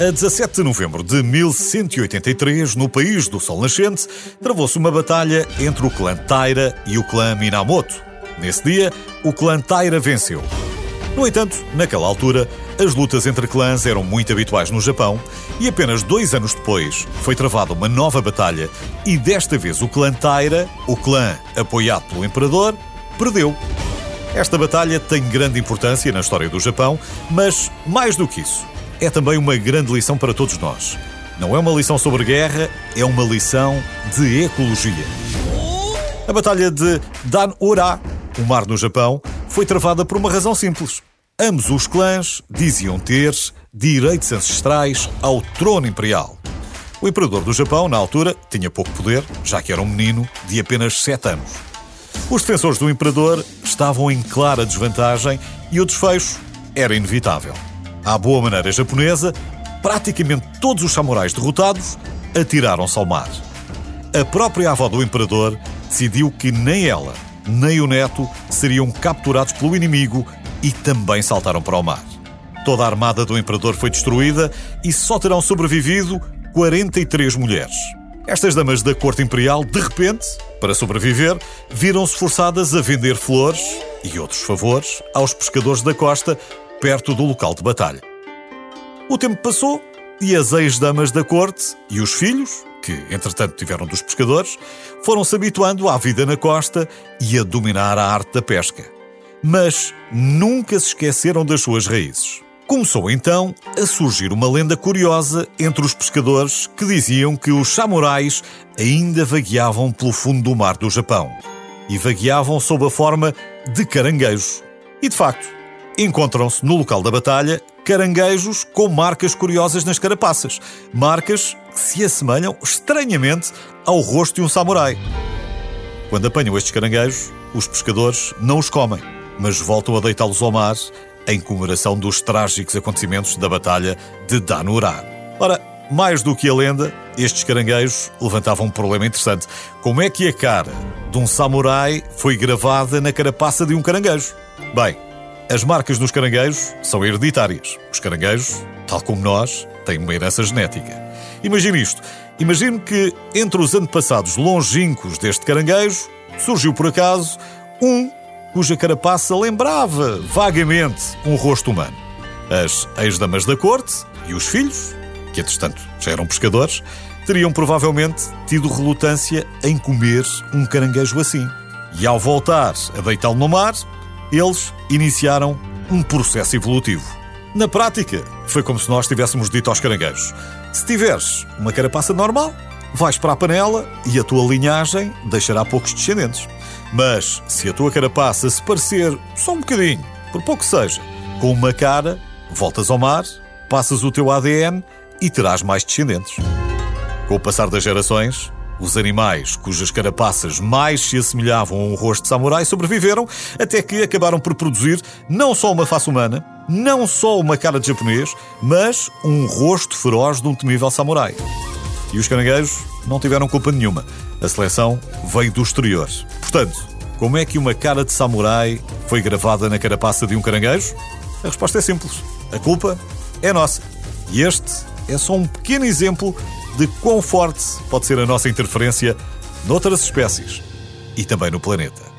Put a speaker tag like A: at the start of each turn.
A: A 17 de novembro de 1183, no país do Sol Nascente, travou-se uma batalha entre o clã Taira e o clã Minamoto. Nesse dia, o clã Taira venceu. No entanto, naquela altura, as lutas entre clãs eram muito habituais no Japão e apenas dois anos depois foi travada uma nova batalha e desta vez o clã Taira, o clã apoiado pelo imperador, perdeu. Esta batalha tem grande importância na história do Japão, mas mais do que isso, é também uma grande lição para todos nós. Não é uma lição sobre guerra, é uma lição de ecologia. A Batalha de Dan-Ura, o mar no Japão, foi travada por uma razão simples. Ambos os clãs diziam ter direitos ancestrais ao trono imperial. O imperador do Japão, na altura, tinha pouco poder, já que era um menino de apenas 7 anos. Os defensores do imperador estavam em clara desvantagem e o desfecho era inevitável. À boa maneira japonesa, praticamente todos os samurais derrotados atiraram-se ao mar. A própria avó do imperador decidiu que nem ela, nem o neto seriam capturados pelo inimigo e também saltaram para o mar. Toda a armada do imperador foi destruída e só terão sobrevivido 43 mulheres. Estas damas da corte imperial, de repente, para sobreviver, viram-se forçadas a vender flores e outros favores aos pescadores da costa perto do local de batalha. O tempo passou e as ex-damas da corte e os filhos, que entretanto tiveram dos pescadores, foram-se habituando à vida na costa e a dominar a arte da pesca. Mas nunca se esqueceram das suas raízes. Começou então a surgir uma lenda curiosa entre os pescadores que diziam que os samurais ainda vagueavam pelo fundo do mar do Japão. E vagueavam sob a forma de caranguejos. E de facto, encontram-se no local da batalha caranguejos com marcas curiosas nas carapaças. Marcas que se assemelham estranhamente ao rosto de um samurai. Quando apanham estes caranguejos, os pescadores não os comem, mas voltam a deitá-los ao mar em comemoração dos trágicos acontecimentos da Batalha de Danurá. Ora, mais do que a lenda, estes caranguejos levantavam um problema interessante. Como é que a cara de um samurai foi gravada na carapaça de um caranguejo? Bem, as marcas dos caranguejos são hereditárias. Os caranguejos, tal como nós, têm uma herança genética. Imagine isto. Imagine que entre os antepassados longínquos deste caranguejo surgiu por acaso um cuja carapaça lembrava vagamente um rosto humano. As ex-damas da corte e os filhos, que entretanto já eram pescadores, teriam provavelmente tido relutância em comer um caranguejo assim. E ao voltar a deitá-lo no mar, eles iniciaram um processo evolutivo. Na prática, foi como se nós tivéssemos dito aos caranguejos: se tiveres uma carapaça normal, vais para a panela e a tua linhagem deixará poucos descendentes. Mas se a tua carapaça se parecer só um bocadinho, por pouco seja, com uma cara, voltas ao mar, passas o teu ADN e terás mais descendentes. Com o passar das gerações, os animais cujas carapaças mais se assemelhavam a um rosto de samurai sobreviveram até que acabaram por produzir não só uma face humana, não só uma cara de japonês, mas um rosto feroz de um temível samurai. E os caranguejos não tiveram culpa nenhuma. A seleção veio do exterior. Portanto, como é que uma cara de samurai foi gravada na carapaça de um caranguejo? A resposta é simples. A culpa é nossa. E este é só um pequeno exemplo de quão forte pode ser a nossa interferência noutras espécies e também no planeta.